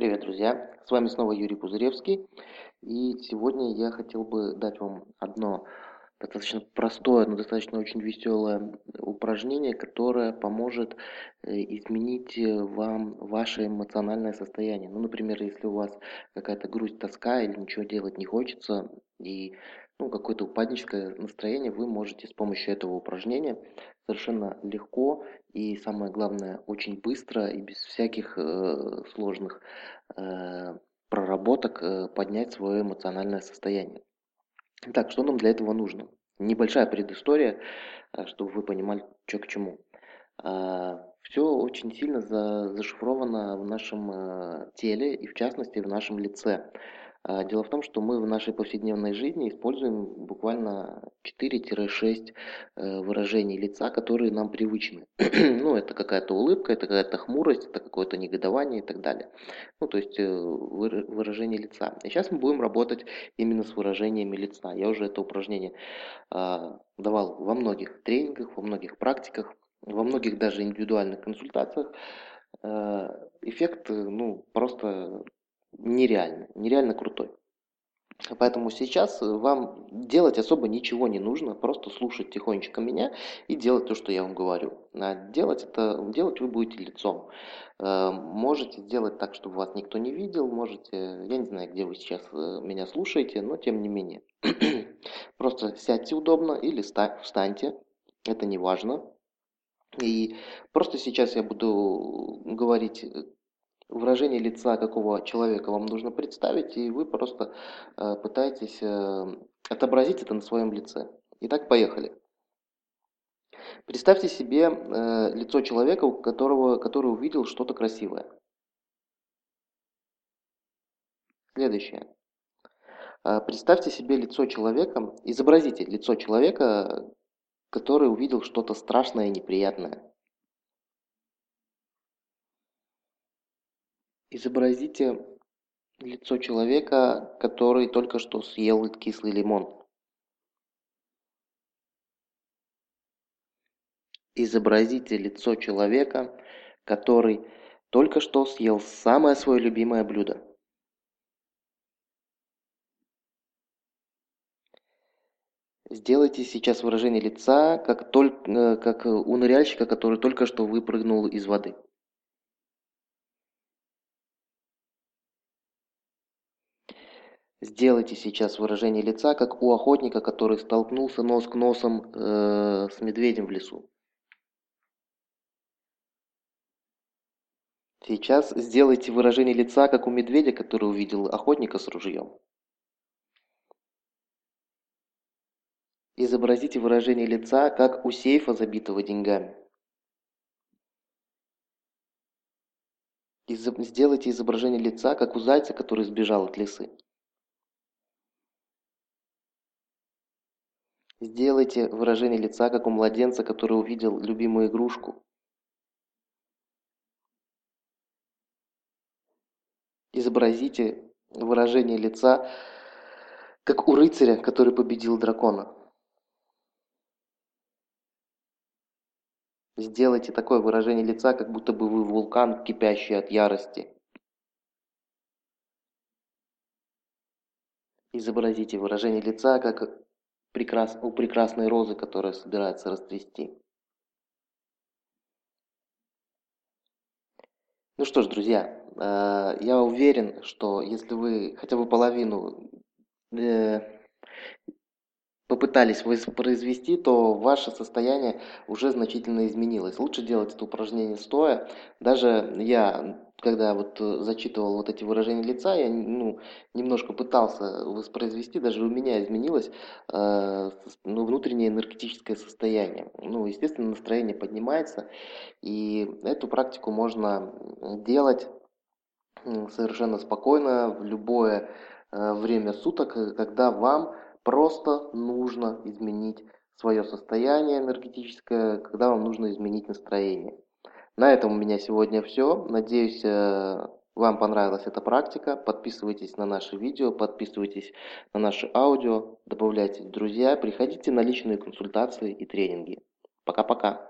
Привет, друзья! С вами снова Юрий Пузыревский. И сегодня я хотел бы дать вам одно достаточно простое, но достаточно очень веселое упражнение, которое поможет э, изменить э, вам ваше эмоциональное состояние. Ну, например, если у вас какая-то грусть, тоска или ничего делать не хочется, и ну, какое-то упадническое настроение, вы можете с помощью этого упражнения совершенно легко и, самое главное, очень быстро и без всяких э, сложных э, проработок э, поднять свое эмоциональное состояние. Так, что нам для этого нужно? Небольшая предыстория, э, чтобы вы понимали, что к чему. Все очень сильно зашифровано в нашем э, теле и, в частности, в нашем лице. А, дело в том, что мы в нашей повседневной жизни используем буквально 4-6 э, выражений лица, которые нам привычны. ну, это какая-то улыбка, это какая-то хмурость, это какое-то негодование и так далее. Ну, то есть э, выражение лица. И сейчас мы будем работать именно с выражениями лица. Я уже это упражнение а, давал во многих тренингах, во многих практиках, во многих даже индивидуальных консультациях. Э, эффект, ну, просто нереально, нереально крутой. Поэтому сейчас вам делать особо ничего не нужно, просто слушать тихонечко меня и делать то, что я вам говорю. А делать это, делать вы будете лицом. Э, можете сделать так, чтобы вас никто не видел, можете, я не знаю, где вы сейчас э, меня слушаете, но тем не менее. Просто сядьте удобно или встаньте, это не важно. И просто сейчас я буду говорить выражение лица какого человека вам нужно представить, и вы просто э, пытаетесь э, отобразить это на своем лице. Итак, поехали. Представьте себе э, лицо человека, у которого, который увидел что-то красивое. Следующее. Э, представьте себе лицо человека, изобразите лицо человека, который увидел что-то страшное и неприятное. Изобразите лицо человека, который только что съел кислый лимон. Изобразите лицо человека, который только что съел самое свое любимое блюдо. Сделайте сейчас выражение лица, как, только, э, как у ныряльщика, который только что выпрыгнул из воды. Сделайте сейчас выражение лица, как у охотника, который столкнулся нос к носом э, с медведем в лесу. Сейчас сделайте выражение лица, как у медведя, который увидел охотника с ружьем. Изобразите выражение лица, как у сейфа, забитого деньгами. Сделайте изображение лица, как у зайца, который сбежал от лисы. Сделайте выражение лица, как у младенца, который увидел любимую игрушку. Изобразите выражение лица, как у рыцаря, который победил дракона. Сделайте такое выражение лица, как будто бы вы вулкан, кипящий от ярости. Изобразите выражение лица, как прекрас... у прекрасной розы, которая собирается расцвести. Ну что ж, друзья, э, я уверен, что если вы хотя бы половину э, попытались воспроизвести, то ваше состояние уже значительно изменилось. Лучше делать это упражнение стоя. Даже я когда вот э, зачитывал вот эти выражения лица, я ну, немножко пытался воспроизвести, даже у меня изменилось э, ну, внутреннее энергетическое состояние. Ну, естественно, настроение поднимается, и эту практику можно делать совершенно спокойно в любое э, время суток, когда вам просто нужно изменить свое состояние энергетическое, когда вам нужно изменить настроение. На этом у меня сегодня все. Надеюсь, э, вам понравилась эта практика. Подписывайтесь на наши видео, подписывайтесь на наши аудио, добавляйтесь в друзья, приходите на личные консультации и тренинги. Пока-пока.